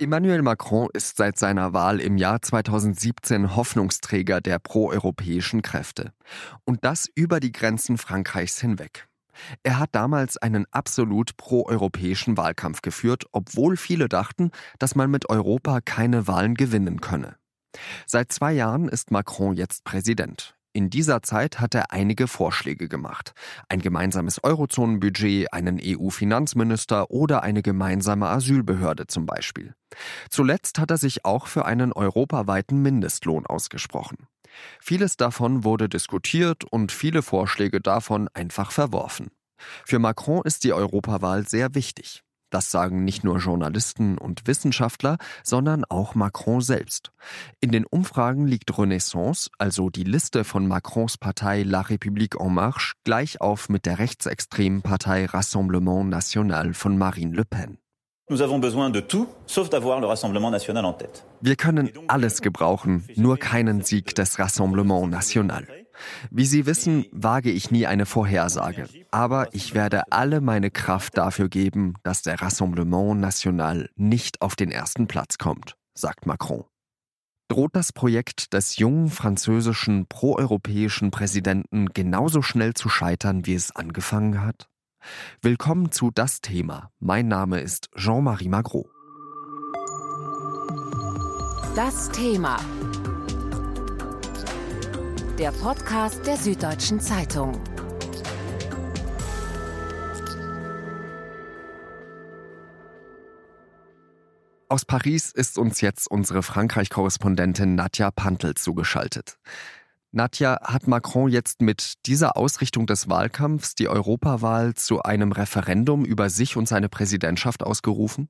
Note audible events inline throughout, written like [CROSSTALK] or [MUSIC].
Emmanuel Macron ist seit seiner Wahl im Jahr 2017 Hoffnungsträger der proeuropäischen Kräfte. Und das über die Grenzen Frankreichs hinweg. Er hat damals einen absolut proeuropäischen Wahlkampf geführt, obwohl viele dachten, dass man mit Europa keine Wahlen gewinnen könne. Seit zwei Jahren ist Macron jetzt Präsident. In dieser Zeit hat er einige Vorschläge gemacht. Ein gemeinsames Eurozonenbudget, einen EU-Finanzminister oder eine gemeinsame Asylbehörde zum Beispiel. Zuletzt hat er sich auch für einen europaweiten Mindestlohn ausgesprochen. Vieles davon wurde diskutiert und viele Vorschläge davon einfach verworfen. Für Macron ist die Europawahl sehr wichtig. Das sagen nicht nur Journalisten und Wissenschaftler, sondern auch Macron selbst. In den Umfragen liegt Renaissance, also die Liste von Macrons Partei La République en Marche, gleich auf mit der rechtsextremen Partei Rassemblement National von Marine Le Pen. Wir können alles gebrauchen, nur keinen Sieg des Rassemblement National. Wie Sie wissen, wage ich nie eine Vorhersage, aber ich werde alle meine Kraft dafür geben, dass der Rassemblement National nicht auf den ersten Platz kommt, sagt Macron. Droht das Projekt des jungen französischen proeuropäischen Präsidenten genauso schnell zu scheitern, wie es angefangen hat? Willkommen zu Das Thema. Mein Name ist Jean-Marie Magro. Das Thema der Podcast der Süddeutschen Zeitung. Aus Paris ist uns jetzt unsere Frankreich-Korrespondentin Nadja Pantel zugeschaltet. Nadja, hat Macron jetzt mit dieser Ausrichtung des Wahlkampfs die Europawahl zu einem Referendum über sich und seine Präsidentschaft ausgerufen?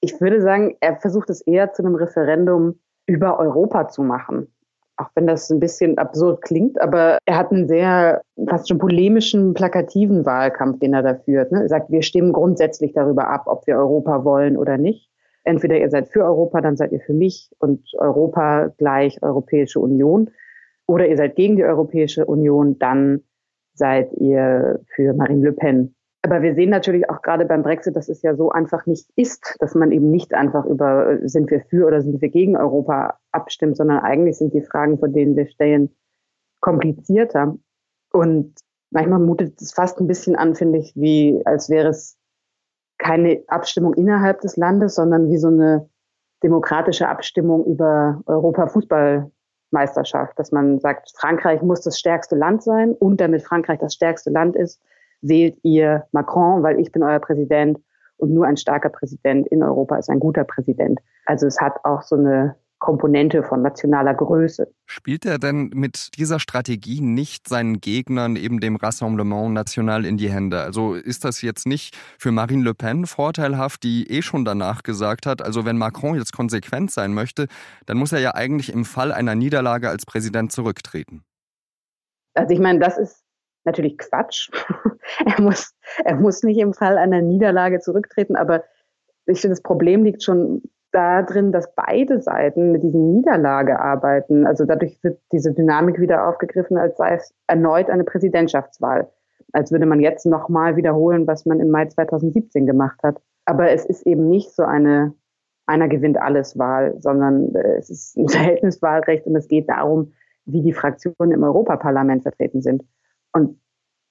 Ich würde sagen, er versucht es eher zu einem Referendum über Europa zu machen auch wenn das ein bisschen absurd klingt, aber er hat einen sehr fast schon polemischen, plakativen Wahlkampf, den er da führt. Ne? Er sagt, wir stimmen grundsätzlich darüber ab, ob wir Europa wollen oder nicht. Entweder ihr seid für Europa, dann seid ihr für mich und Europa gleich Europäische Union. Oder ihr seid gegen die Europäische Union, dann seid ihr für Marine Le Pen. Aber wir sehen natürlich auch gerade beim Brexit, dass es ja so einfach nicht ist, dass man eben nicht einfach über, sind wir für oder sind wir gegen Europa abstimmt, sondern eigentlich sind die Fragen, vor denen wir stellen, komplizierter. Und manchmal mutet es fast ein bisschen an, finde ich, wie, als wäre es keine Abstimmung innerhalb des Landes, sondern wie so eine demokratische Abstimmung über Europa-Fußballmeisterschaft, dass man sagt, Frankreich muss das stärkste Land sein und damit Frankreich das stärkste Land ist, wählt ihr Macron, weil ich bin euer Präsident und nur ein starker Präsident in Europa ist ein guter Präsident. Also es hat auch so eine Komponente von nationaler Größe. Spielt er denn mit dieser Strategie nicht seinen Gegnern, eben dem Rassemblement National, in die Hände? Also ist das jetzt nicht für Marine Le Pen vorteilhaft, die eh schon danach gesagt hat, also wenn Macron jetzt konsequent sein möchte, dann muss er ja eigentlich im Fall einer Niederlage als Präsident zurücktreten. Also ich meine, das ist natürlich Quatsch. Er, muss, er muss nicht im Fall einer Niederlage zurücktreten, aber ich finde, das Problem liegt schon darin, dass beide Seiten mit diesen Niederlage arbeiten. Also dadurch wird diese Dynamik wieder aufgegriffen, als sei es erneut eine Präsidentschaftswahl. Als würde man jetzt nochmal wiederholen, was man im Mai 2017 gemacht hat. Aber es ist eben nicht so eine einer gewinnt alles Wahl, sondern äh, es ist ein [LAUGHS] Verhältniswahlrecht und es geht darum, wie die Fraktionen im Europaparlament vertreten sind. Und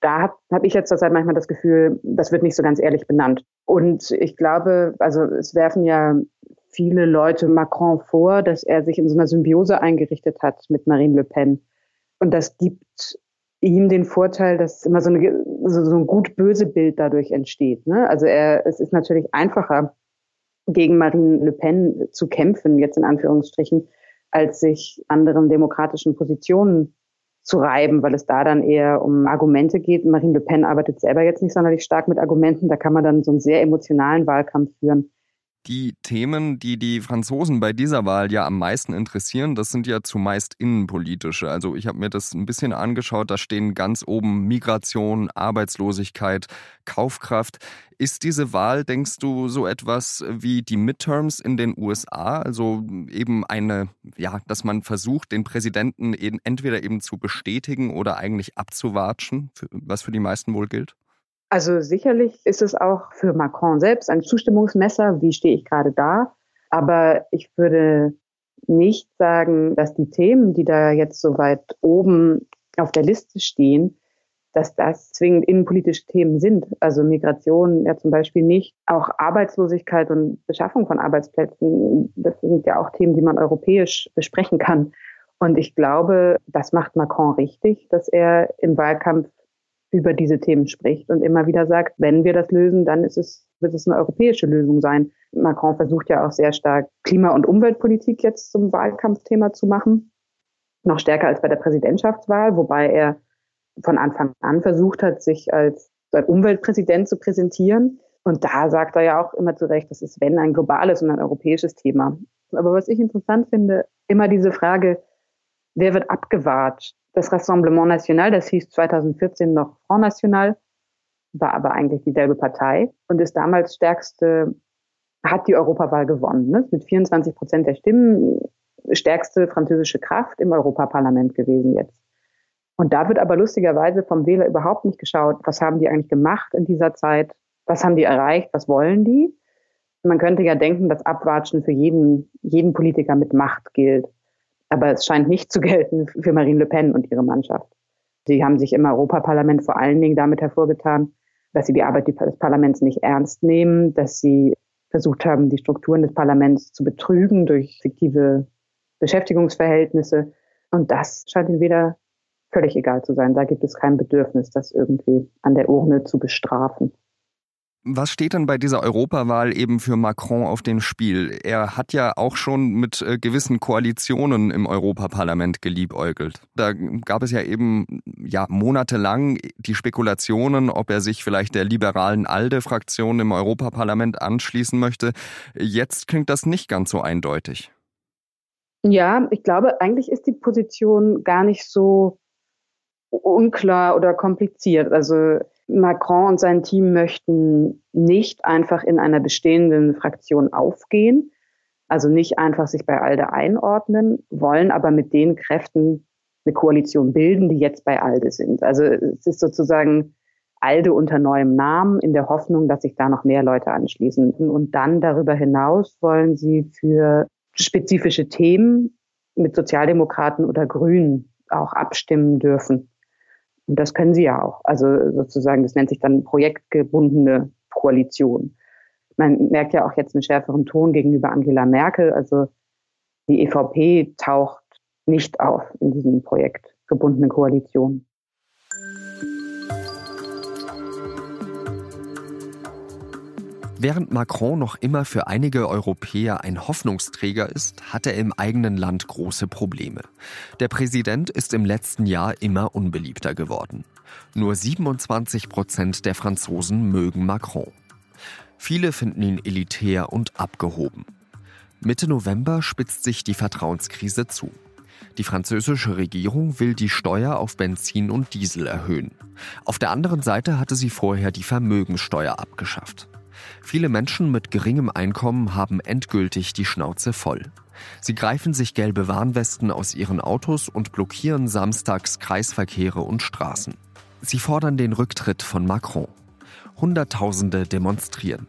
da habe hab ich jetzt zurzeit manchmal das Gefühl, das wird nicht so ganz ehrlich benannt. Und ich glaube, also es werfen ja viele Leute Macron vor, dass er sich in so einer Symbiose eingerichtet hat mit Marine Le Pen. Und das gibt ihm den Vorteil, dass immer so, eine, so, so ein gut-böse Bild dadurch entsteht. Ne? Also er, es ist natürlich einfacher, gegen Marine Le Pen zu kämpfen, jetzt in Anführungsstrichen, als sich anderen demokratischen Positionen zu reiben, weil es da dann eher um Argumente geht. Marine Le Pen arbeitet selber jetzt nicht sonderlich stark mit Argumenten. Da kann man dann so einen sehr emotionalen Wahlkampf führen. Die Themen, die die Franzosen bei dieser Wahl ja am meisten interessieren, das sind ja zumeist innenpolitische. Also ich habe mir das ein bisschen angeschaut, da stehen ganz oben Migration, Arbeitslosigkeit, Kaufkraft. Ist diese Wahl, denkst du, so etwas wie die Midterms in den USA? Also eben eine, ja, dass man versucht, den Präsidenten entweder eben zu bestätigen oder eigentlich abzuwatschen, was für die meisten wohl gilt? Also sicherlich ist es auch für Macron selbst ein Zustimmungsmesser. Wie stehe ich gerade da? Aber ich würde nicht sagen, dass die Themen, die da jetzt so weit oben auf der Liste stehen, dass das zwingend innenpolitische Themen sind. Also Migration ja zum Beispiel nicht. Auch Arbeitslosigkeit und Beschaffung von Arbeitsplätzen, das sind ja auch Themen, die man europäisch besprechen kann. Und ich glaube, das macht Macron richtig, dass er im Wahlkampf über diese Themen spricht und immer wieder sagt, wenn wir das lösen, dann ist es, wird es eine europäische Lösung sein. Macron versucht ja auch sehr stark Klima- und Umweltpolitik jetzt zum Wahlkampfthema zu machen. Noch stärker als bei der Präsidentschaftswahl, wobei er von Anfang an versucht hat, sich als, als Umweltpräsident zu präsentieren. Und da sagt er ja auch immer zu Recht, das ist, wenn, ein globales und ein europäisches Thema. Aber was ich interessant finde, immer diese Frage, wer wird abgewahrt? Das Rassemblement National, das hieß 2014 noch Front National, war aber eigentlich dieselbe Partei und ist damals stärkste, hat die Europawahl gewonnen, ne? mit 24 Prozent der Stimmen, stärkste französische Kraft im Europaparlament gewesen jetzt. Und da wird aber lustigerweise vom Wähler überhaupt nicht geschaut, was haben die eigentlich gemacht in dieser Zeit, was haben die erreicht, was wollen die. Man könnte ja denken, dass Abwatschen für jeden, jeden Politiker mit Macht gilt. Aber es scheint nicht zu gelten für Marine Le Pen und ihre Mannschaft. Sie haben sich im Europaparlament vor allen Dingen damit hervorgetan, dass sie die Arbeit des Parlaments nicht ernst nehmen, dass sie versucht haben, die Strukturen des Parlaments zu betrügen durch fiktive Beschäftigungsverhältnisse. Und das scheint ihnen weder völlig egal zu sein. Da gibt es kein Bedürfnis, das irgendwie an der Urne zu bestrafen. Was steht denn bei dieser Europawahl eben für Macron auf dem Spiel? Er hat ja auch schon mit äh, gewissen Koalitionen im Europaparlament geliebäugelt. Da gab es ja eben ja monatelang die Spekulationen, ob er sich vielleicht der liberalen ALDE-Fraktion im Europaparlament anschließen möchte. Jetzt klingt das nicht ganz so eindeutig. Ja, ich glaube, eigentlich ist die Position gar nicht so unklar oder kompliziert. Also Macron und sein Team möchten nicht einfach in einer bestehenden Fraktion aufgehen, also nicht einfach sich bei ALDE einordnen, wollen aber mit den Kräften eine Koalition bilden, die jetzt bei ALDE sind. Also es ist sozusagen ALDE unter neuem Namen in der Hoffnung, dass sich da noch mehr Leute anschließen. Und dann darüber hinaus wollen sie für spezifische Themen mit Sozialdemokraten oder Grünen auch abstimmen dürfen. Und das können sie ja auch. Also sozusagen, das nennt sich dann projektgebundene Koalition. Man merkt ja auch jetzt einen schärferen Ton gegenüber Angela Merkel. Also die EVP taucht nicht auf in diesen projektgebundenen Koalitionen. Während Macron noch immer für einige Europäer ein Hoffnungsträger ist, hat er im eigenen Land große Probleme. Der Präsident ist im letzten Jahr immer unbeliebter geworden. Nur 27 Prozent der Franzosen mögen Macron. Viele finden ihn elitär und abgehoben. Mitte November spitzt sich die Vertrauenskrise zu. Die französische Regierung will die Steuer auf Benzin und Diesel erhöhen. Auf der anderen Seite hatte sie vorher die Vermögensteuer abgeschafft. Viele Menschen mit geringem Einkommen haben endgültig die Schnauze voll. Sie greifen sich gelbe Warnwesten aus ihren Autos und blockieren samstags Kreisverkehre und Straßen. Sie fordern den Rücktritt von Macron. Hunderttausende demonstrieren.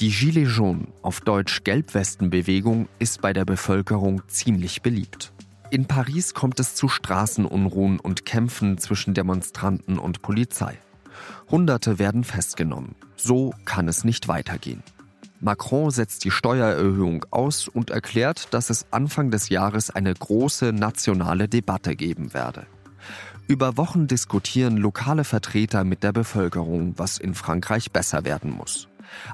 Die Gilets jaunes, auf Deutsch Gelbwestenbewegung, ist bei der Bevölkerung ziemlich beliebt. In Paris kommt es zu Straßenunruhen und Kämpfen zwischen Demonstranten und Polizei. Hunderte werden festgenommen. So kann es nicht weitergehen. Macron setzt die Steuererhöhung aus und erklärt, dass es Anfang des Jahres eine große nationale Debatte geben werde. Über Wochen diskutieren lokale Vertreter mit der Bevölkerung, was in Frankreich besser werden muss.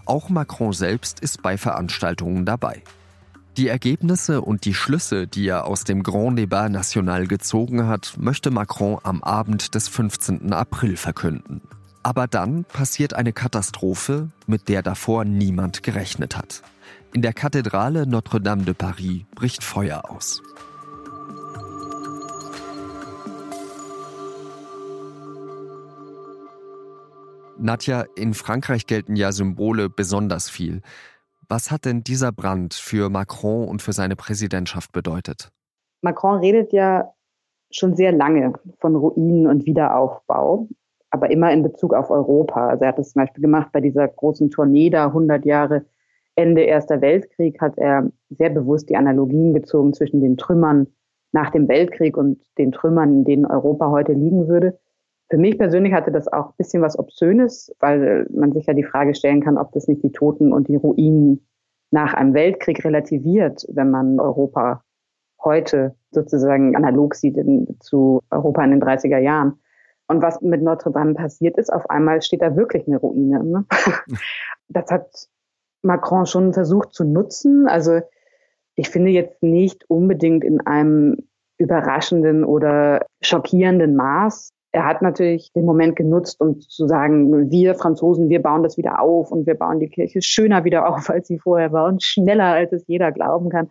Auch Macron selbst ist bei Veranstaltungen dabei. Die Ergebnisse und die Schlüsse, die er aus dem Grand Débat National gezogen hat, möchte Macron am Abend des 15. April verkünden. Aber dann passiert eine Katastrophe, mit der davor niemand gerechnet hat. In der Kathedrale Notre-Dame de Paris bricht Feuer aus. Nadja, in Frankreich gelten ja Symbole besonders viel. Was hat denn dieser Brand für Macron und für seine Präsidentschaft bedeutet? Macron redet ja schon sehr lange von Ruinen und Wiederaufbau, aber immer in Bezug auf Europa. Also er hat das zum Beispiel gemacht bei dieser großen Tournee da 100 Jahre Ende Erster Weltkrieg hat er sehr bewusst die Analogien gezogen zwischen den Trümmern nach dem Weltkrieg und den Trümmern, in denen Europa heute liegen würde. Für mich persönlich hatte das auch ein bisschen was Obszönes, weil man sich ja die Frage stellen kann, ob das nicht die Toten und die Ruinen nach einem Weltkrieg relativiert, wenn man Europa heute sozusagen analog sieht in, zu Europa in den 30er Jahren. Und was mit Notre Dame passiert ist, auf einmal steht da wirklich eine Ruine. Ne? [LAUGHS] Das hat Macron schon versucht zu nutzen. Also ich finde jetzt nicht unbedingt in einem überraschenden oder schockierenden Maß. Er hat natürlich den Moment genutzt, um zu sagen, wir Franzosen, wir bauen das wieder auf und wir bauen die Kirche schöner wieder [LAUGHS] auf, als sie vorher war und schneller, als es jeder glauben kann.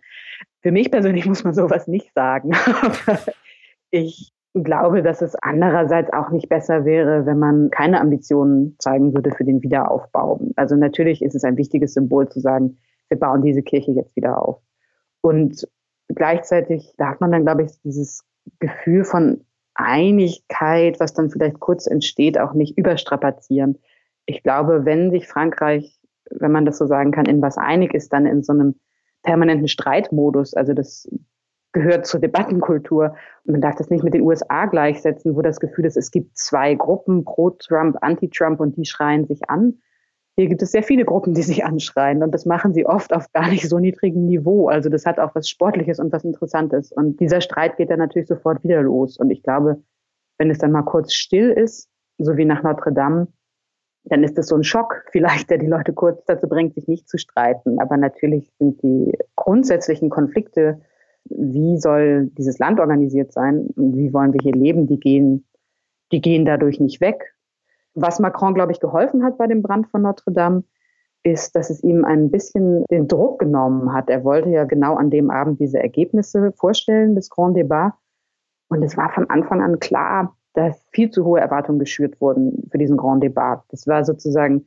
Für mich persönlich muss man sowas nicht sagen. [LAUGHS] ich glaube, dass es andererseits auch nicht besser wäre, wenn man keine Ambitionen zeigen würde für den Wiederaufbau. Also natürlich ist es ein wichtiges Symbol zu sagen, wir bauen diese Kirche jetzt wieder auf. Und gleichzeitig darf man dann, glaube ich, dieses Gefühl von Einigkeit, was dann vielleicht kurz entsteht, auch nicht überstrapazieren. Ich glaube, wenn sich Frankreich, wenn man das so sagen kann, in was einig ist, dann in so einem permanenten Streitmodus. Also das gehört zur Debattenkultur. Und man darf das nicht mit den USA gleichsetzen, wo das Gefühl ist, es gibt zwei Gruppen, pro-Trump, anti-Trump, und die schreien sich an. Hier gibt es sehr viele Gruppen, die sich anschreien und das machen sie oft auf gar nicht so niedrigem Niveau. Also das hat auch was Sportliches und was Interessantes. Und dieser Streit geht dann natürlich sofort wieder los. Und ich glaube, wenn es dann mal kurz still ist, so wie nach Notre Dame, dann ist das so ein Schock [LAUGHS] vielleicht, der die Leute kurz dazu bringt, sich nicht zu streiten. Aber natürlich sind die grundsätzlichen Konflikte wie soll dieses Land organisiert sein wie wollen wir hier leben, die gehen, die gehen dadurch nicht weg. Was Macron, glaube ich, geholfen hat bei dem Brand von Notre Dame, ist, dass es ihm ein bisschen den Druck genommen hat. Er wollte ja genau an dem Abend diese Ergebnisse vorstellen des Grand Débat. Und es war von Anfang an klar, dass viel zu hohe Erwartungen geschürt wurden für diesen Grand Débat. Das war sozusagen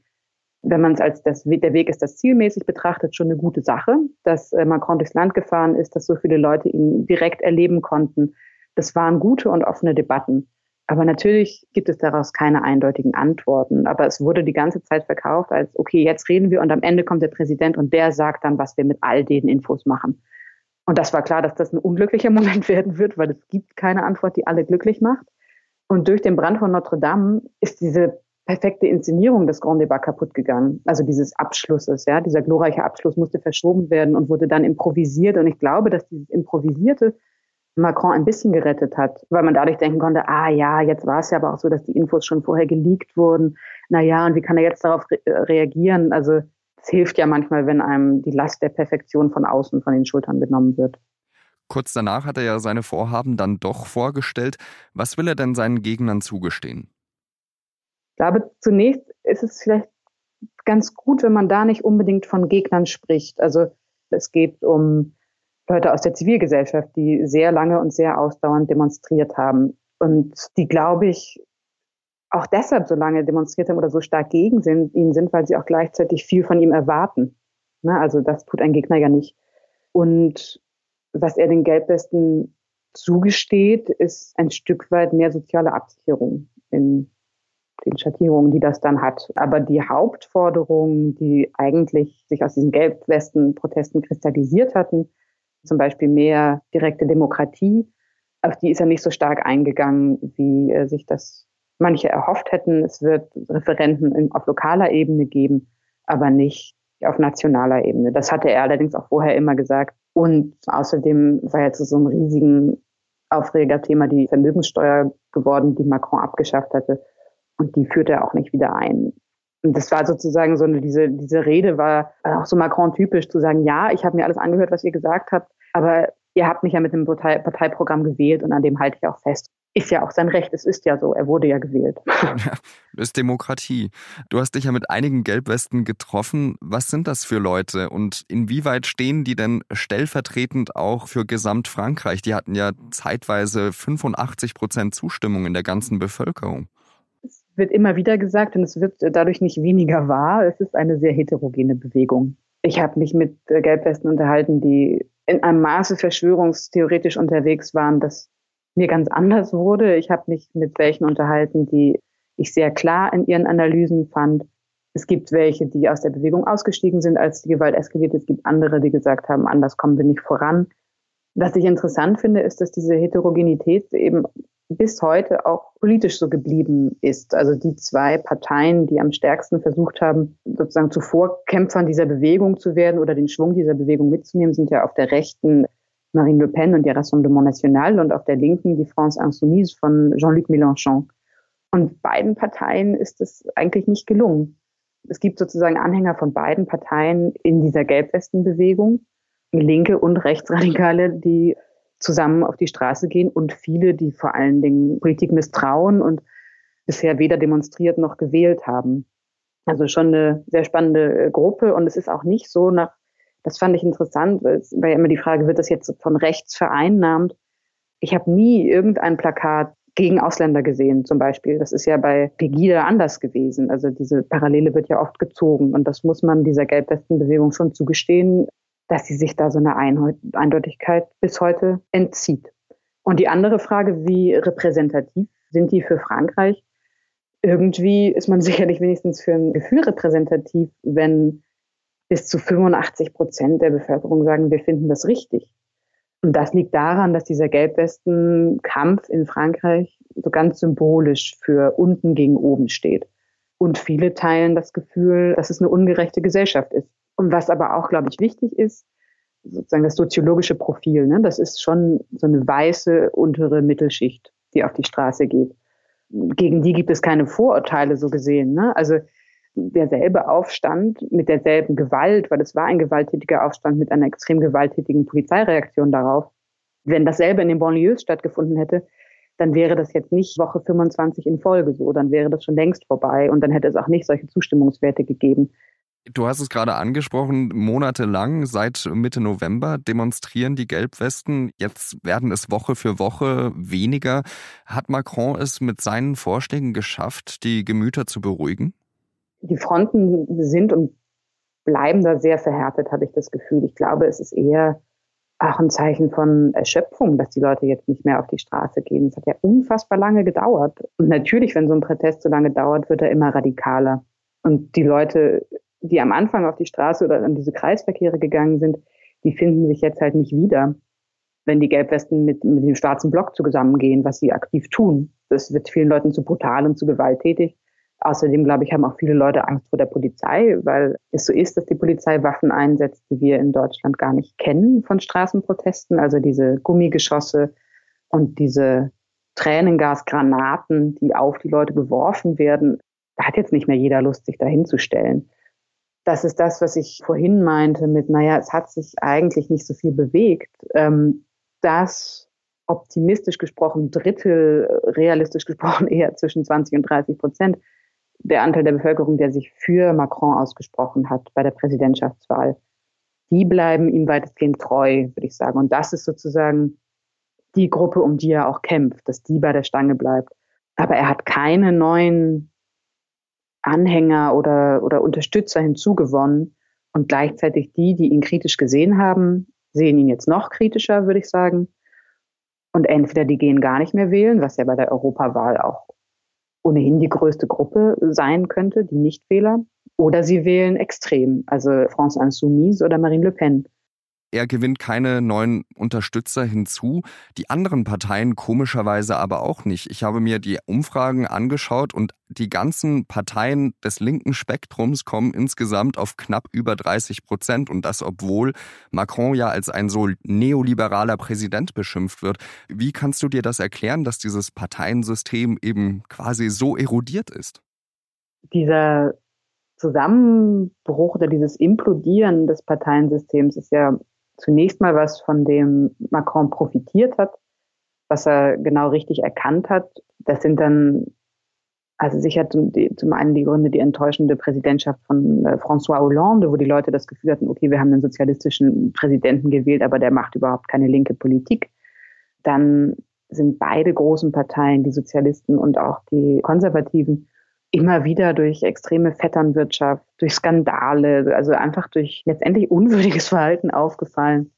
wenn man es als das, der Weg ist das zielmäßig betrachtet, schon eine gute Sache, dass äh, Macron durchs Land gefahren ist, dass so viele Leute ihn direkt erleben konnten. Das waren gute und offene Debatten. Aber natürlich gibt es daraus keine eindeutigen Antworten. Aber es wurde die ganze Zeit verkauft als, okay, jetzt reden wir und am Ende kommt der Präsident und der sagt dann, was wir mit all den Infos machen. Und das war klar, dass das ein unglücklicher [LAUGHS] Moment werden wird, weil es gibt keine Antwort, die alle glücklich macht. Und durch den Brand von Notre Dame ist diese perfekte Inszenierung des Grand Débat kaputt gegangen. Also dieses Abschlusses, ja, dieser glorreiche Abschluss musste verschoben werden und wurde dann improvisiert. Und ich glaube, dass dieses Improvisierte Macron ein bisschen gerettet hat, weil man dadurch denken konnte, ah ja, jetzt war es ja aber auch so, dass die Infos schon vorher geleakt wurden. Na ja, und wie kann er jetzt darauf re reagieren? Also es hilft ja manchmal, wenn einem die Last der Perfektion von außen von den Schultern genommen wird. Kurz danach hat er ja seine Vorhaben dann doch vorgestellt. Was will er denn seinen Gegnern zugestehen? Ich glaube, zunächst ist es vielleicht ganz gut, wenn man da nicht unbedingt von Gegnern spricht. Also es geht um Leute aus der Zivilgesellschaft, die sehr lange und sehr ausdauernd demonstriert haben und die, glaube ich, auch deshalb so lange demonstriert haben oder so stark gegen sind, ihn sind, weil sie auch gleichzeitig viel von ihm erwarten. Ne? Also das tut ein Gegner ja nicht. Und was er den Gelbwesten zugesteht, ist ein Stück weit mehr soziale Absicherung in den Schattierungen, die das dann hat. Aber die Hauptforderungen, die eigentlich sich aus diesen Gelbwesten-Protesten kristallisiert hatten, zum Beispiel mehr direkte Demokratie, auf die ist er nicht so stark eingegangen, wie äh, sich das manche erhofft hätten. Es wird Referenten auf lokaler Ebene geben, aber nicht auf nationaler Ebene. Das hatte er allerdings auch vorher immer gesagt. Und außerdem war er zu so einem riesigen Aufregerthema die Vermögenssteuer geworden, die Macron abgeschafft hatte. Und die führt er auch nicht wieder ein. Und das war sozusagen so eine, diese, diese Rede war auch so Macron-typisch zu sagen, ja, ich habe mir alles angehört, was ihr gesagt habt, aber ihr habt mich ja mit dem Partei Parteiprogramm gewählt und an dem halte ich auch fest. Ist ja auch sein Recht, es ist ja so, er wurde ja gewählt. Ja, [LAUGHS] das ist Demokratie. Du hast dich ja mit einigen Gelbwesten getroffen. Was sind das für Leute und inwieweit stehen die denn stellvertretend auch für Gesamtfrankreich? Die hatten ja zeitweise 85 Prozent Zustimmung in der ganzen Bevölkerung wird immer wieder gesagt und es wird dadurch nicht weniger wahr. Es ist eine sehr heterogene Bewegung. Ich habe mich mit Gelbwesten unterhalten, die in einem Maße verschwörungstheoretisch unterwegs waren, das mir ganz anders wurde. Ich habe mich mit welchen unterhalten, die ich sehr klar in ihren Analysen fand. Es gibt welche, die aus der Bewegung ausgestiegen sind, als die Gewalt eskaliert. Es gibt andere, die gesagt haben, anders kommen wir nicht voran. Was ich interessant finde, ist, dass diese Heterogenität eben bis heute auch politisch so geblieben ist. Also die zwei Parteien, die am stärksten versucht haben, sozusagen zu Vorkämpfern dieser Bewegung zu werden oder den Schwung dieser Bewegung mitzunehmen, sind ja auf der rechten Marine Le Pen und ihr Rassemblement National und auf der linken die France Insoumise von Jean-Luc Mélenchon. Und beiden Parteien ist es eigentlich nicht gelungen. Es gibt sozusagen Anhänger von beiden Parteien in dieser Gelbwestenbewegung, Linke und Rechtsradikale, die zusammen auf die Straße gehen und viele, die vor allen Dingen Politik misstrauen und bisher weder demonstriert noch gewählt haben. Also schon eine sehr spannende äh, Gruppe und es ist auch nicht so nach, das fand ich interessant, weil immer die Frage, wird das jetzt von rechts vereinnahmt? Ich habe nie irgendein Plakat gegen Ausländer gesehen, zum Beispiel. Das ist ja bei Pegida anders gewesen. Also diese Parallele wird ja oft gezogen und das muss man dieser Gelbwestenbewegung schon zugestehen dass sie sich da so eine Eindeutigkeit bis heute entzieht. Und die andere Frage, wie repräsentativ sind die für Frankreich? Irgendwie ist man [LAUGHS] sicherlich wenigstens für ein Gefühl repräsentativ, wenn bis zu 85 Prozent der Bevölkerung sagen, wir finden das richtig. Und das liegt daran, dass dieser Gelbwesten-Kampf in Frankreich so ganz symbolisch für unten gegen oben steht. Und viele teilen das Gefühl, dass es eine ungerechte Gesellschaft ist. Und was aber auch, glaube ich, wichtig ist, sozusagen das soziologische Profil. Ne? Das ist schon so eine weiße untere Mittelschicht, die auf die Straße geht. Gegen die gibt es keine Vorurteile so gesehen. Ne? Also derselbe Aufstand mit derselben Gewalt, weil es war ein gewalttätiger Aufstand mit einer extrem gewalttätigen Polizeireaktion darauf. Wenn dasselbe in den Banlieues stattgefunden hätte, dann wäre das jetzt nicht Woche 25 in Folge so, dann wäre das schon längst vorbei und dann hätte es auch nicht solche Zustimmungswerte gegeben. Du hast es gerade angesprochen, monatelang seit Mitte November demonstrieren die Gelbwesten. Jetzt werden es Woche für Woche weniger. Hat Macron es mit seinen Vorschlägen geschafft, die Gemüter zu beruhigen? Die Fronten sind und bleiben da sehr verhärtet, habe ich das Gefühl. Ich glaube, es ist eher auch ein Zeichen von Erschöpfung, dass die Leute jetzt nicht mehr auf die Straße gehen. Es hat ja unfassbar lange gedauert. Und natürlich, wenn so ein Protest so lange dauert, wird er immer radikaler. Und die Leute die am Anfang auf die Straße oder an diese Kreisverkehre gegangen sind, die finden sich jetzt halt nicht wieder, wenn die Gelbwesten mit, mit dem schwarzen Block zusammengehen, was sie aktiv tun. Das wird vielen Leuten zu brutal und zu gewalttätig. Außerdem, glaube ich, haben auch viele Leute Angst vor der Polizei, weil es so ist, dass die Polizei Waffen einsetzt, die wir in Deutschland gar nicht kennen von Straßenprotesten. Also diese Gummigeschosse und diese Tränengasgranaten, die auf die Leute geworfen werden. Da hat jetzt nicht mehr jeder Lust, sich dahin zu stellen. Das ist das, was ich vorhin meinte mit, naja, es hat sich eigentlich nicht so viel bewegt. Ähm, das optimistisch gesprochen Drittel, realistisch [LAUGHS] gesprochen eher zwischen 20 und 30 Prozent der Anteil der Bevölkerung, der sich für Macron ausgesprochen hat bei der Präsidentschaftswahl, die bleiben ihm weitestgehend treu, würde ich sagen. Und das ist sozusagen die Gruppe, um die er auch kämpft, dass die bei der Stange bleibt. Aber er hat keine neuen Anhänger oder, oder Unterstützer hinzugewonnen. Und gleichzeitig die, die ihn kritisch gesehen haben, sehen ihn jetzt noch kritischer, würde ich sagen. Und entweder die gehen gar nicht mehr wählen, was ja bei der Europawahl auch ohnehin die größte Gruppe sein könnte, die Nichtwähler, oder sie wählen extrem, also France Insoumise oder Marine Le Pen. Er gewinnt keine neuen Unterstützer hinzu, die anderen Parteien komischerweise aber auch nicht. Ich habe mir die Umfragen angeschaut und die ganzen Parteien des linken Spektrums kommen insgesamt auf knapp über 30 Prozent und das obwohl Macron ja als ein so neoliberaler Präsident beschimpft wird. Wie kannst du dir das erklären, dass dieses Parteiensystem eben quasi so erodiert ist? Dieser Zusammenbruch oder dieses Implodieren des Parteiensystems ist ja zunächst mal was, von dem Macron profitiert hat, was er genau richtig erkannt hat. Das sind dann also sicher zum, zum einen die Gründe die enttäuschende Präsidentschaft von äh, François Hollande, wo die Leute das Gefühl hatten, okay, wir haben einen sozialistischen Präsidenten gewählt, aber der macht überhaupt keine linke Politik. Dann sind beide großen Parteien, die Sozialisten und auch die Konservativen, immer wieder durch extreme Vetternwirtschaft, durch Skandale, also einfach durch letztendlich unwürdiges [LAUGHS] Verhalten aufgefallen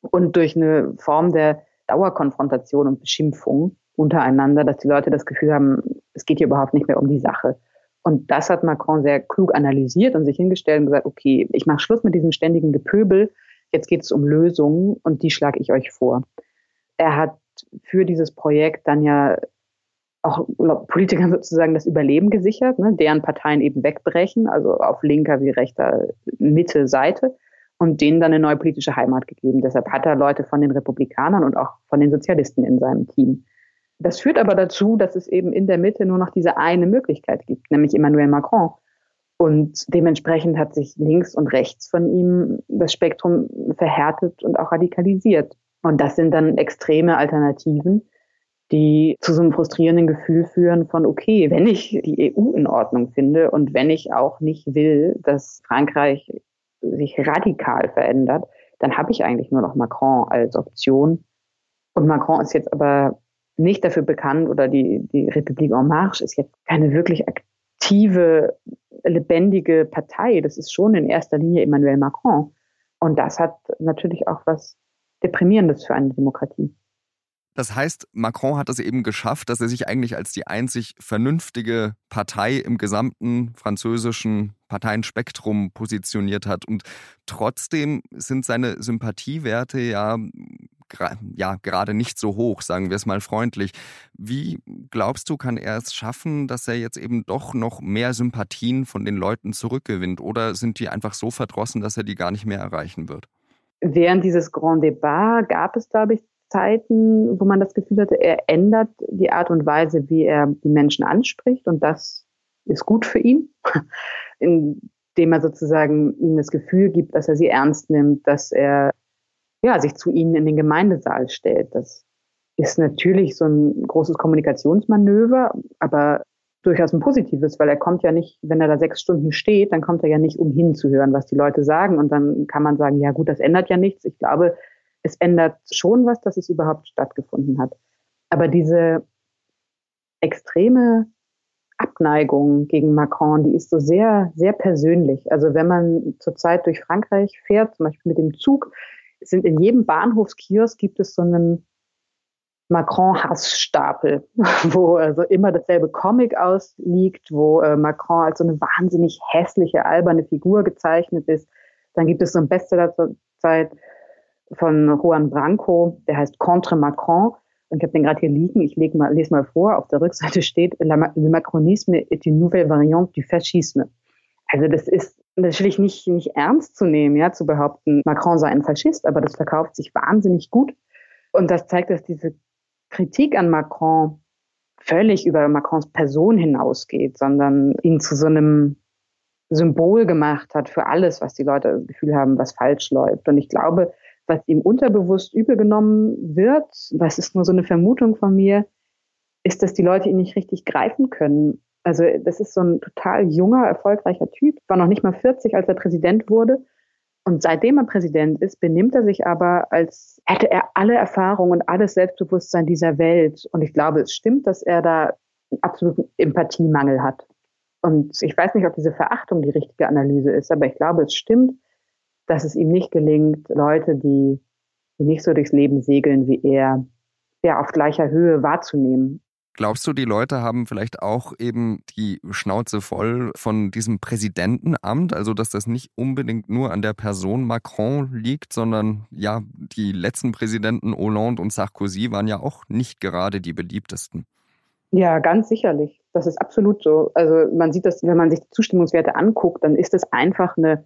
und durch eine Form der Dauerkonfrontation und Beschimpfung untereinander, dass die Leute das Gefühl haben, es geht hier überhaupt nicht mehr um die Sache. Und das hat Macron sehr klug analysiert und sich hingestellt und gesagt, okay, ich mache Schluss mit diesem ständigen Gepöbel, jetzt geht es um Lösungen und die schlage ich euch vor. Er hat für dieses Projekt dann ja auch Politikern sozusagen das Überleben gesichert, ne, deren Parteien eben wegbrechen, also auf linker wie rechter Mitte, Seite und denen dann eine neue politische Heimat gegeben. Deshalb hat er Leute von den Republikanern und auch von den Sozialisten in seinem Team. Das führt aber dazu, dass es eben in der Mitte nur noch diese eine Möglichkeit gibt, nämlich Emmanuel Macron. Und dementsprechend hat sich links und rechts von ihm das Spektrum verhärtet und auch radikalisiert. Und das sind dann extreme Alternativen, die zu so einem frustrierenden Gefühl führen von, okay, wenn ich die EU in Ordnung finde und wenn ich auch nicht will, dass Frankreich sich radikal verändert, dann habe ich eigentlich nur noch Macron als Option. Und Macron ist jetzt aber nicht dafür bekannt oder die, die Republik en Marche ist jetzt keine wirklich aktive, lebendige Partei. Das ist schon in erster Linie Emmanuel Macron. Und das hat natürlich auch was Deprimierendes für eine Demokratie. Das heißt, Macron hat es eben geschafft, dass er sich eigentlich als die einzig vernünftige Partei im gesamten französischen Parteienspektrum positioniert hat. Und trotzdem sind seine Sympathiewerte ja, ja gerade nicht so hoch, sagen wir es mal freundlich. Wie glaubst du, kann er es schaffen, dass er jetzt eben doch noch mehr Sympathien von den Leuten zurückgewinnt? Oder sind die einfach so verdrossen, dass er die gar nicht mehr erreichen wird? Während dieses Grand Debat gab es, glaube ich, Zeiten, wo man das Gefühl hatte, er ändert die Art und Weise, wie er die Menschen anspricht und das ist gut für ihn, [LAUGHS] indem er sozusagen ihnen das Gefühl gibt, dass er sie ernst nimmt, dass er ja, sich zu ihnen in den Gemeindesaal stellt. Das ist natürlich so ein großes Kommunikationsmanöver, aber durchaus ein positives, weil er kommt ja nicht, wenn er da sechs Stunden steht, dann kommt er ja nicht, um hinzuhören, was die Leute sagen. Und dann kann man sagen, ja gut, das ändert ja nichts. Ich glaube, es ändert schon was, dass es überhaupt stattgefunden hat. Aber diese extreme Abneigung gegen Macron, die ist so sehr, sehr persönlich. Also wenn man zurzeit durch Frankreich fährt, zum Beispiel mit dem Zug, sind in jedem Bahnhofskiosk gibt es so einen Macron-Hassstapel, [LAUGHS] wo also immer dasselbe Comic ausliegt, wo äh, Macron als so eine wahnsinnig hässliche, alberne Figur gezeichnet ist. Dann gibt es so einen Bestseller zur Zeit von Juan Branco, der heißt Contre Macron. Und ich habe den gerade hier liegen. Ich leg mal, lese mal vor. Auf der Rückseite steht Le Macronisme est une nouvelle variante du fascisme. Also das ist natürlich nicht, nicht ernst zu nehmen, ja, zu behaupten, Macron sei ein Faschist, aber das verkauft sich wahnsinnig gut. Und das zeigt, dass diese Kritik an Macron völlig über Macrons Person hinausgeht, sondern ihn zu so einem Symbol gemacht hat für alles, was die Leute das Gefühl haben, was falsch läuft. Und ich glaube, was ihm unterbewusst übel genommen wird, das ist nur so eine Vermutung von mir, ist, dass die Leute ihn nicht richtig greifen können. Also das ist so ein total junger, erfolgreicher Typ, war noch nicht mal 40, als er Präsident wurde. Und seitdem er Präsident ist, benimmt er sich aber, als hätte er alle Erfahrungen und alles Selbstbewusstsein dieser Welt. Und ich glaube, es stimmt, dass er da einen absoluten Empathiemangel hat. Und ich weiß nicht, ob diese Verachtung die richtige Analyse ist, aber ich glaube, es stimmt, dass es ihm nicht gelingt, Leute, die, die nicht so durchs Leben segeln wie er, ja, auf gleicher Höhe wahrzunehmen. Glaubst du, die Leute haben vielleicht auch eben die Schnauze voll von diesem Präsidentenamt, also dass das nicht unbedingt nur an der Person Macron liegt, sondern ja, die letzten Präsidenten Hollande und Sarkozy waren ja auch nicht gerade die beliebtesten. Ja, ganz sicherlich. Das ist absolut so. Also man sieht das, wenn man sich die Zustimmungswerte anguckt, dann ist es einfach eine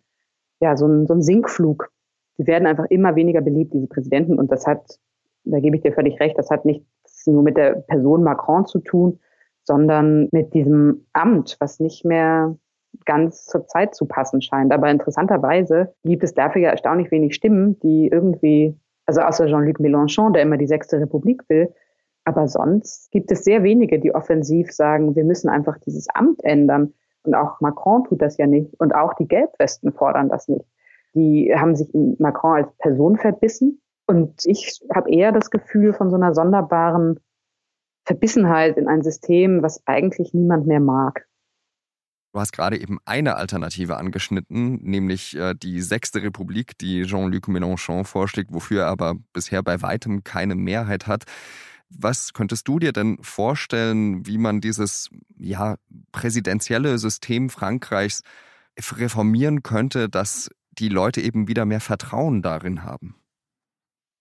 ja, so ein, so ein Sinkflug. Die werden einfach immer weniger beliebt, diese Präsidenten. Und das hat, da gebe ich dir völlig recht, das hat nichts nur mit der Person Macron zu tun, sondern mit diesem Amt, was nicht mehr ganz zur Zeit zu passen scheint. Aber interessanterweise gibt es dafür ja erstaunlich wenig Stimmen, die irgendwie, also außer Jean-Luc Mélenchon, der immer die Sechste Republik will, aber sonst gibt es sehr wenige, die offensiv sagen, wir müssen einfach dieses Amt ändern. Und auch Macron tut das ja nicht. Und auch die Gelbwesten fordern das nicht. Die haben sich in Macron als Person verbissen. Und ich habe eher das Gefühl von so einer sonderbaren Verbissenheit in ein System, was eigentlich niemand mehr mag. Du hast gerade eben eine Alternative angeschnitten, nämlich äh, die Sechste Republik, die Jean-Luc Mélenchon vorschlägt, wofür er aber bisher bei weitem keine Mehrheit hat. Was könntest du dir denn vorstellen, wie man dieses ja, präsidentielle System Frankreichs reformieren könnte, dass die Leute eben wieder mehr Vertrauen darin haben?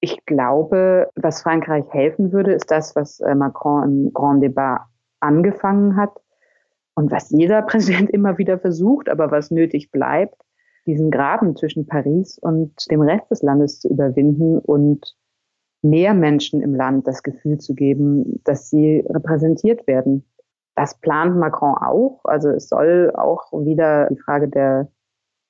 Ich glaube, was Frankreich helfen würde, ist das, was äh, Macron im Grand Débat angefangen hat und was jeder [LAUGHS] Präsident immer wieder versucht, aber was nötig bleibt, diesen Graben zwischen Paris und dem Rest des Landes zu überwinden und mehr Menschen im Land das Gefühl zu geben, dass sie repräsentiert werden. Das plant Macron auch. Also es soll auch wieder die Frage der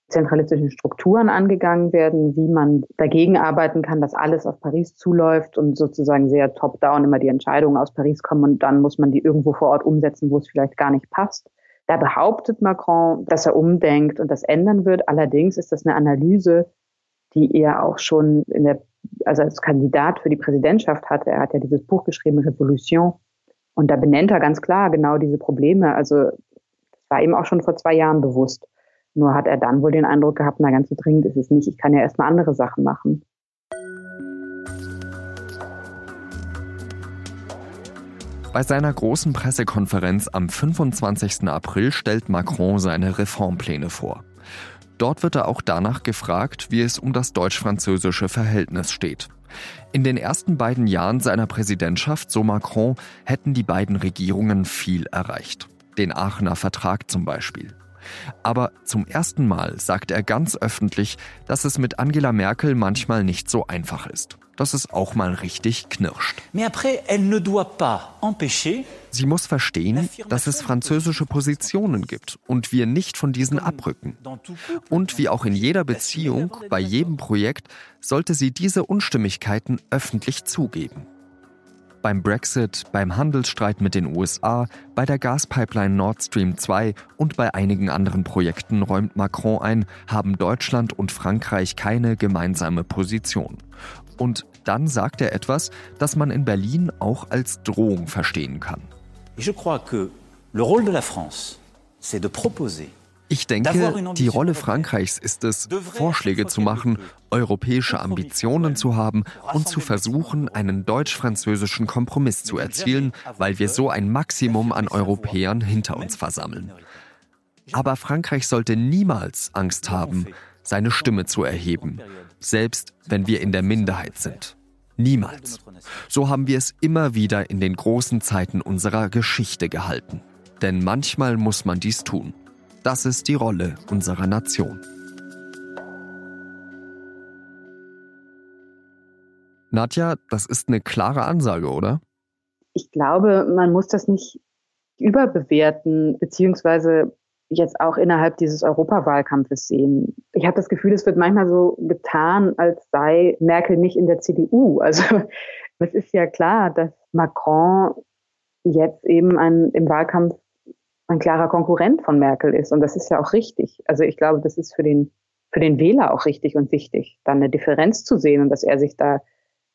zentralistischen Strukturen angegangen werden, wie man dagegen arbeiten kann, dass alles auf Paris zuläuft und sozusagen sehr top-down immer die Entscheidungen aus Paris kommen und dann muss man die irgendwo vor Ort umsetzen, wo es vielleicht gar nicht passt. Da behauptet Macron, dass er umdenkt und das ändern wird. Allerdings ist das eine Analyse, die er auch schon in der, also als Kandidat für die Präsidentschaft hatte. Er hat ja dieses Buch geschrieben, Revolution. Und da benennt er ganz klar genau diese Probleme. Also, das war ihm auch schon vor zwei Jahren bewusst. Nur hat er dann wohl den Eindruck gehabt, na ganz so dringend ist es nicht, ich kann ja erstmal andere Sachen machen. Bei seiner großen Pressekonferenz am 25. April stellt Macron seine Reformpläne vor. Dort wird er auch danach gefragt, wie es um das deutsch-französische Verhältnis steht. In den ersten beiden Jahren seiner Präsidentschaft, so Macron, hätten die beiden Regierungen viel erreicht. Den Aachener Vertrag zum Beispiel. Aber zum ersten Mal sagt er ganz öffentlich, dass es mit Angela Merkel manchmal nicht so einfach ist. Dass es auch mal richtig knirscht. Ne Sie muss verstehen, dass es französische Positionen gibt und wir nicht von diesen abrücken. Und wie auch in jeder Beziehung, bei jedem Projekt, sollte sie diese Unstimmigkeiten öffentlich zugeben. Beim Brexit, beim Handelsstreit mit den USA, bei der Gaspipeline Nord Stream 2 und bei einigen anderen Projekten räumt Macron ein, haben Deutschland und Frankreich keine gemeinsame Position. Und dann sagt er etwas, das man in Berlin auch als Drohung verstehen kann. Je crois que le rôle de la France, c'est de proposer ich denke, die Rolle Frankreichs ist es, Vorschläge zu machen, europäische Ambitionen zu haben und zu versuchen, einen deutsch-französischen Kompromiss zu erzielen, weil wir so ein Maximum an Europäern hinter uns versammeln. Aber Frankreich sollte niemals Angst haben, seine Stimme zu erheben, selbst wenn wir in der Minderheit sind. Niemals. So haben wir es immer wieder in den großen Zeiten unserer Geschichte gehalten. Denn manchmal muss man dies tun. Das ist die Rolle unserer Nation. Nadja, das ist eine klare Ansage, oder? Ich glaube, man muss das nicht überbewerten, beziehungsweise jetzt auch innerhalb dieses Europawahlkampfes sehen. Ich habe das Gefühl, es wird manchmal so getan, als sei Merkel nicht in der CDU. Also [LAUGHS] es ist ja klar, dass Macron jetzt eben ein, im Wahlkampf ein klarer Konkurrent von Merkel ist. Und das ist ja auch richtig. Also ich glaube, das ist für den, für den Wähler auch richtig und wichtig, dann eine Differenz zu sehen und dass er sich da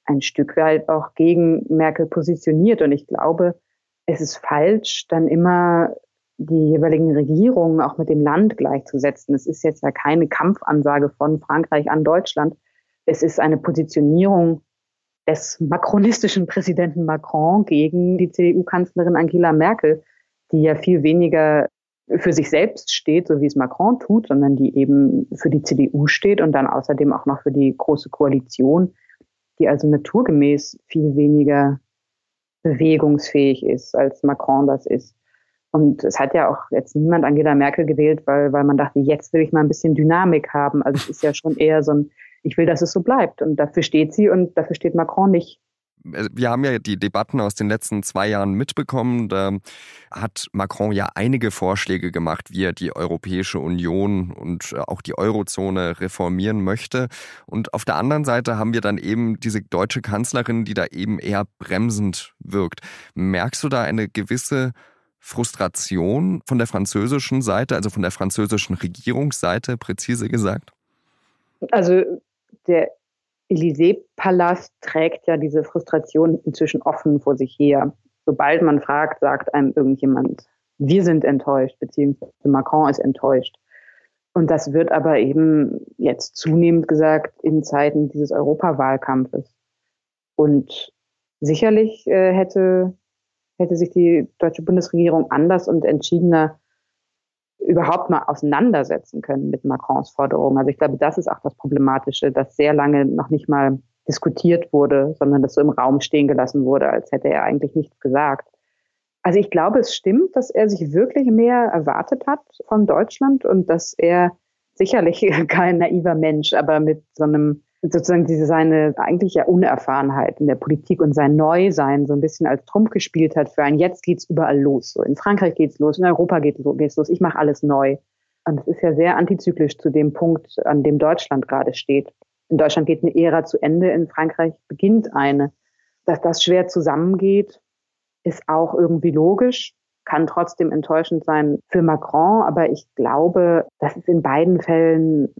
ein Stück weit auch gegen Merkel positioniert. Und ich glaube, es ist falsch, dann immer die jeweiligen Regierungen auch mit dem Land gleichzusetzen. Es ist jetzt ja keine Kampfansage von Frankreich an Deutschland. Es ist eine Positionierung des [LAUGHS] makronistischen Präsidenten Macron gegen die CDU-Kanzlerin Angela Merkel die ja viel weniger für sich selbst steht, so wie es Macron tut, sondern die eben für die CDU steht und dann außerdem auch noch für die große Koalition, die also naturgemäß viel weniger bewegungsfähig ist, als Macron das ist. Und es hat ja auch jetzt niemand Angela Merkel gewählt, weil, weil man dachte, jetzt will ich mal ein bisschen Dynamik haben. Also es ist ja schon eher so ein, ich will, dass es so bleibt. Und dafür steht sie und dafür steht Macron nicht. Äh, wir haben ja die Debatten aus den letzten zwei Jahren mitbekommen. Da hat Macron ja einige Vorschläge gemacht, wie er die Europäische Union und auch die Eurozone reformieren möchte. Und auf der anderen Seite haben wir dann eben diese deutsche Kanzlerin, die da eben eher bremsend wirkt. Merkst du da eine gewisse Frustration von der französischen Seite, also von der französischen Regierungsseite, präzise gesagt? Also der Élysée-Palast trägt ja diese Frustration inzwischen offen vor sich her. Sobald man fragt, sagt einem irgendjemand, wir sind enttäuscht, beziehungsweise Macron ist enttäuscht. Und das wird aber eben jetzt zunehmend gesagt in Zeiten dieses Europawahlkampfes. Und sicherlich äh, hätte, hätte sich die deutsche Bundesregierung anders und entschiedener überhaupt mal auseinandersetzen können mit Macrons Forderungen. Also ich glaube, das ist auch das Problematische, dass sehr lange noch nicht mal diskutiert wurde, sondern das so im Raum stehen gelassen wurde, als hätte er eigentlich nichts gesagt. Also ich glaube, es stimmt, dass er sich wirklich mehr erwartet hat von Deutschland und dass er sicherlich [LAUGHS] kein naiver Mensch, aber mit so einem sozusagen diese seine eigentlich ja Unerfahrenheit in der Politik und sein Neusein so ein bisschen als Trumpf gespielt hat für ein jetzt geht's überall los. So in Frankreich geht's los, in Europa geht's los, ich mache alles neu. Und es ist ja sehr antizyklisch zu dem Punkt, an dem Deutschland gerade steht. In Deutschland geht eine Ära zu Ende, in Frankreich beginnt eine. Dass das schwer zusammengeht, ist auch irgendwie logisch, kann trotzdem enttäuschend sein für Macron, aber ich glaube, dass es in beiden Fällen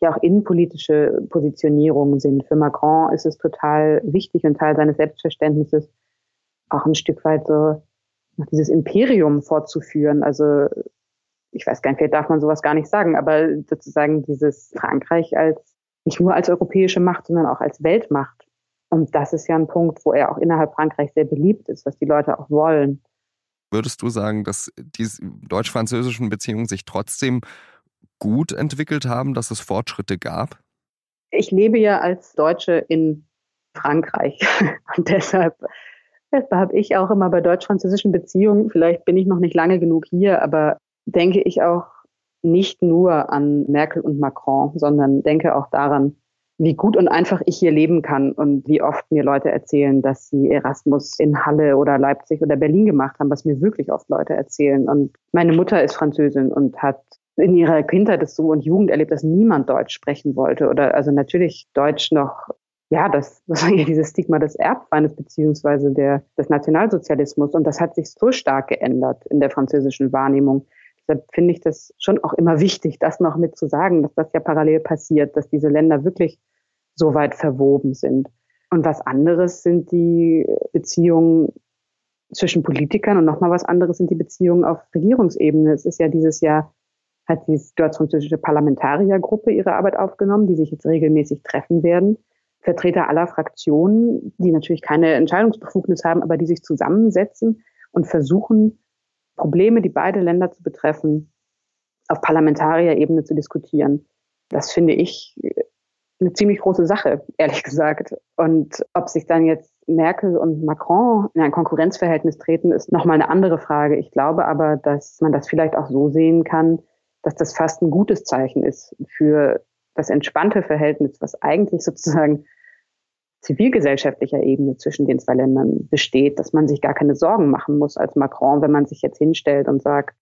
ja auch innenpolitische Positionierungen sind. Für Macron ist es total wichtig und Teil seines Selbstverständnisses, auch ein Stück weit so dieses Imperium fortzuführen. Also ich weiß gar nicht, vielleicht darf man sowas gar nicht sagen, aber sozusagen dieses Frankreich als nicht nur als europäische Macht, sondern auch als Weltmacht. Und das ist ja ein Punkt, wo er auch innerhalb Frankreichs sehr beliebt ist, was die Leute auch wollen. Würdest du sagen, dass die deutsch-französischen Beziehungen sich trotzdem gut entwickelt haben, dass es Fortschritte gab? Ich lebe ja als Deutsche in Frankreich [LAUGHS] und deshalb, deshalb habe ich auch immer bei deutsch-französischen Beziehungen, vielleicht bin ich noch nicht lange genug hier, aber denke ich auch nicht nur an Merkel und Macron, sondern denke auch daran, wie gut und einfach ich hier leben kann und wie oft mir Leute erzählen, dass sie Erasmus in Halle oder Leipzig oder Berlin gemacht haben, was mir wirklich oft Leute erzählen. Und meine Mutter ist Französin und hat in ihrer Kindheit so und Jugend erlebt, dass niemand Deutsch sprechen wollte oder also natürlich Deutsch noch ja, das, [LAUGHS] das war ja dieses Stigma des Erbfeindes beziehungsweise der, des Nationalsozialismus. Und das hat sich so stark geändert in der französischen Wahrnehmung, Deshalb finde ich das schon auch immer wichtig, das noch mit zu sagen, dass das ja parallel passiert, dass diese Länder wirklich so weit verwoben sind. Und was anderes sind die Beziehungen zwischen Politikern und nochmal was anderes sind die Beziehungen auf Regierungsebene. Es ist ja dieses Jahr hat die deutsch-französische Parlamentariergruppe ihre Arbeit aufgenommen, die sich jetzt regelmäßig treffen werden. Vertreter aller Fraktionen, die natürlich keine Entscheidungsbefugnis haben, aber die sich zusammensetzen und versuchen, Probleme, die beide Länder zu betreffen, auf Parlamentarierebene zu diskutieren. Das finde ich eine ziemlich große Sache, ehrlich gesagt. Und ob sich dann jetzt Merkel und Macron in ein Konkurrenzverhältnis treten, ist nochmal eine andere Frage. Ich glaube aber, dass man das vielleicht auch so sehen kann, dass das fast ein gutes Zeichen ist für das entspannte Verhältnis, was eigentlich sozusagen zivilgesellschaftlicher Ebene zwischen den zwei Ländern besteht, dass man sich gar keine Sorgen machen muss als Macron, wenn man sich jetzt hinstellt und sagt,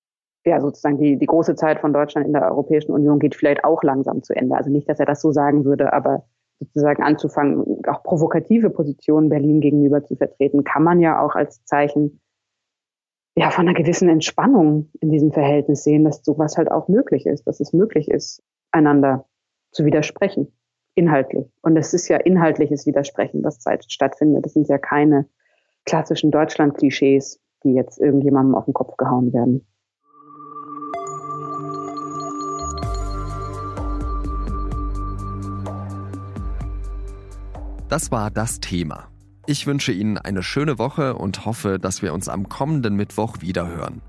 ja, sozusagen die, die große Zeit von Deutschland in der Europäischen Union geht vielleicht auch langsam zu Ende. Also nicht, dass er das so sagen würde, aber sozusagen anzufangen, auch provokative Positionen Berlin gegenüber zu vertreten, kann man ja auch als Zeichen ja, von einer gewissen Entspannung in diesem Verhältnis sehen, dass sowas halt auch möglich ist, dass es möglich ist, einander zu widersprechen inhaltlich. Und es ist ja inhaltliches Widersprechen, was stattfindet. Das sind ja keine klassischen Deutschland-Klischees, die jetzt irgendjemandem auf den Kopf gehauen werden. Das war das Thema. Ich wünsche Ihnen eine schöne Woche und hoffe, dass wir uns am kommenden Mittwoch wiederhören.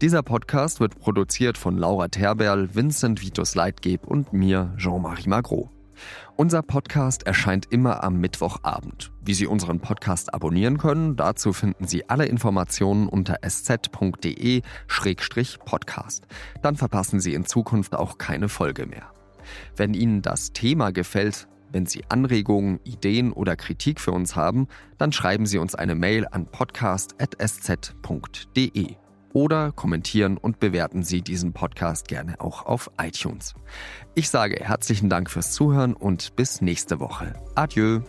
Dieser Podcast wird produziert von Laura Terberl, Vincent Vitus Leitgeb und mir, Jean-Marie Magro. Unser Podcast erscheint immer am Mittwochabend. Wie Sie unseren Podcast abonnieren können, dazu finden Sie alle Informationen unter sz.de-podcast. Dann verpassen Sie in Zukunft auch keine Folge mehr. Wenn Ihnen das Thema gefällt, wenn Sie Anregungen, Ideen oder Kritik für uns haben, dann schreiben Sie uns eine Mail an podcast.sz.de oder kommentieren und bewerten Sie diesen Podcast gerne auch auf iTunes. Ich sage herzlichen Dank fürs Zuhören und bis nächste Woche. Adieu.